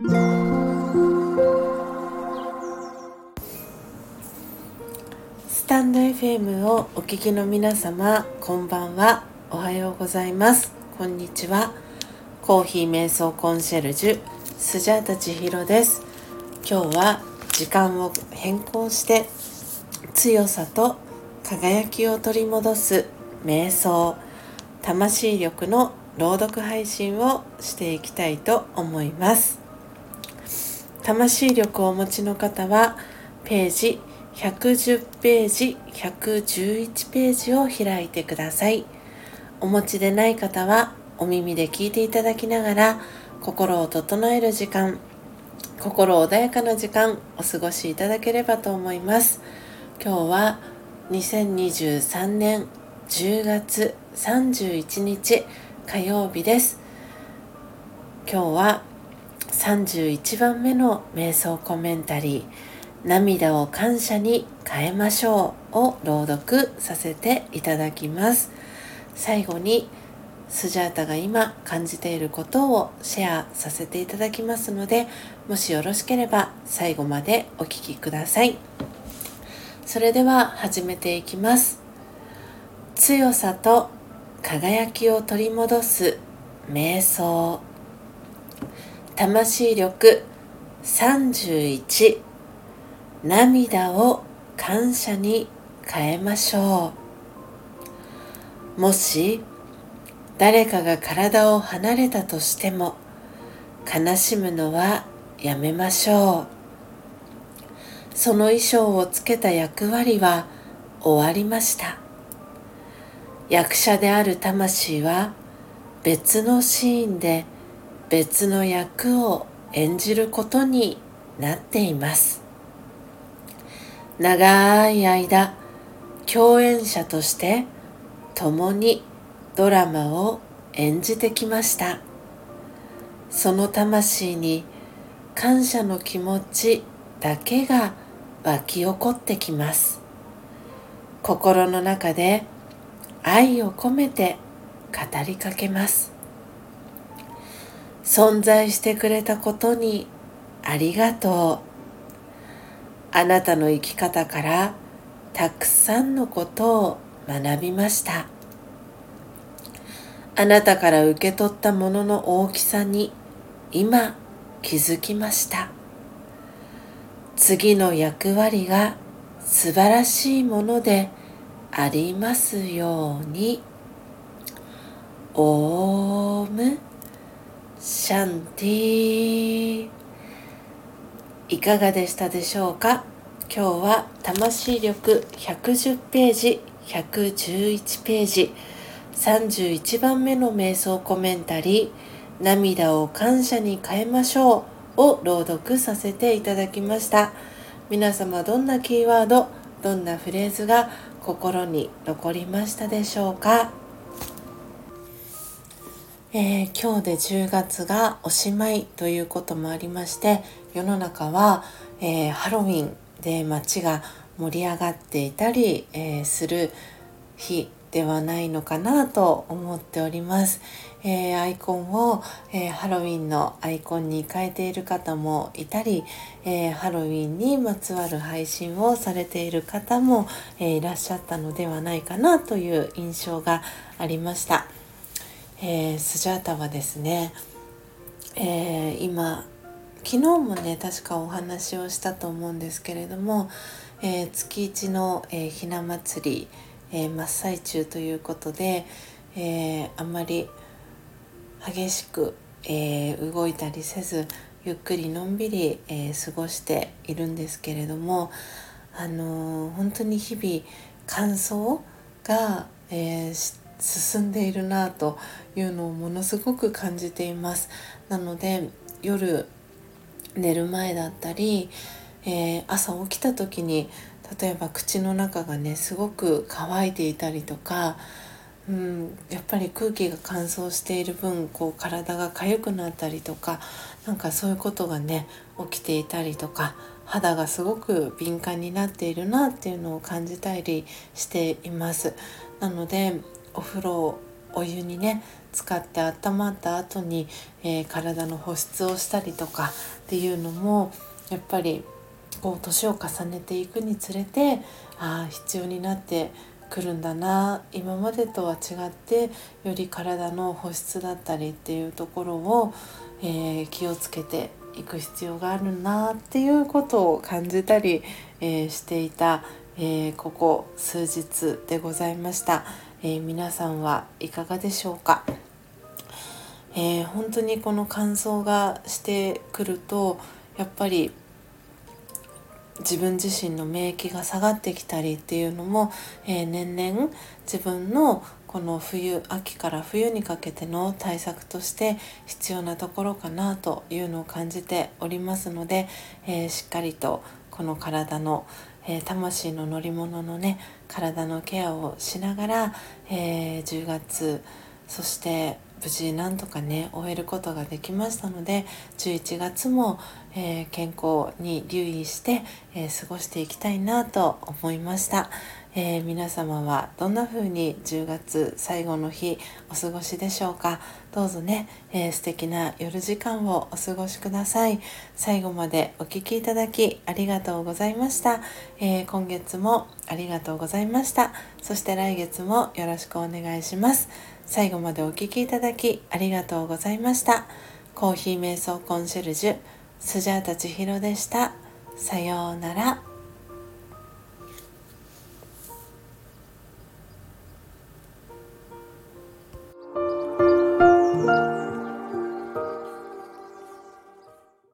スタンド FM をお聞きの皆様こんばんは。おはようございます。こんにちは。コーヒー瞑想コンシェルジュスジャータ千尋です。今日は時間を変更して強さと輝きを取り戻す瞑想魂力の朗読配信をしていきたいと思います。魂力をお持ちの方はページ110ページ111ページを開いてください。お持ちでない方はお耳で聞いていただきながら心を整える時間心穏やかな時間お過ごしいただければと思います。今日は2023年10月31日火曜日です。今日は31番目の瞑想コメンタリー涙を感謝に変えましょうを朗読させていただきます。最後にスジャータが今感じていることをシェアさせていただきますのでもしよろしければ最後までお聴きください。それでは始めていきます。強さと輝きを取り戻す瞑想。魂力31涙を感謝に変えましょう。もし誰かが体を離れたとしても悲しむのはやめましょう。その衣装をつけた役割は終わりました。役者である魂は別のシーンで別の役を演じることになっています。長い間共演者として共にドラマを演じてきました。その魂に感謝の気持ちだけが湧き起こってきます。心の中で愛を込めて語りかけます。存在してくれたことにありがとう。あなたの生き方からたくさんのことを学びました。あなたから受け取ったものの大きさに今気づきました。次の役割が素晴らしいものでありますように。オー。シャンティいかがでしたでしょうか？今日は魂力110ページ111ページ31番目の瞑想コメンタリー涙を感謝に変えましょうを朗読させていただきました。皆様どんなキーワードどんなフレーズが心に残りましたでしょうか？えー、今日で10月がおしまいということもありまして世の中は、えー、ハロウィンで街が盛り上がっていたり、えー、する日ではないのかなと思っております、えー、アイコンを、えー、ハロウィンのアイコンに変えている方もいたり、えー、ハロウィンにまつわる配信をされている方も、えいらっしゃったのではないかなという印象がありました。えー、スジャータはですね、えー、今昨日もね確かお話をしたと思うんですけれども、えー、月一の、えひな祭り、え真っ最中ということで、えあんまり激しく、え動いたりせずゆっくりのんびり、え過ごしているんですけれども、あの本当に日々乾燥が、えー、進んでいるなというのをものすごく感じていますなので夜寝る前だったり、えー、朝起きた時に例えば口の中がねすごく乾いていたりとか、うん、やっぱり空気が乾燥している分こう体が痒くなったりとかなんかそういうことがね起きていたりとか肌がすごく敏感になっているなっていうのを感じたりしています。なのでお風呂お湯にね使って温まった後に、えー、体の保湿をしたりとかっていうのもやっぱりこう年を重ねていくにつれてああ必要になってくるんだな今までとは違ってより体の保湿だったりっていうところを、えー、気をつけていく必要があるなっていうことを感じたり、えー、していた、えー、ここ数日でございました、え皆さんはいかがでしょうか、え本当にこの乾燥がしてくるとやっぱり自分自身の免疫が下がってきたりっていうのも、えー、年々自分のこの冬秋から冬にかけての対策として必要なところかなというのを感じておりますので、えー、しっかりとこの体の、えー、魂の乗り物のね体のケアをしながら、え10月そして無事なんとかね終えることができましたので11月も、えー、健康に留意して、えー、過ごしていきたいなと思いました、えー、皆様はどんな風に10月最後の日お過ごしでしょうか？どうぞね、えー、素敵な夜時間をお過ごしください最後までお聴きいただきありがとうございました、え今月もありがとうございましたそして来月もよろしくお願いします最後までお聴きいただきありがとうございました。コーヒー瞑想コンシェルジュ、スジャータ千尋でした。さようなら。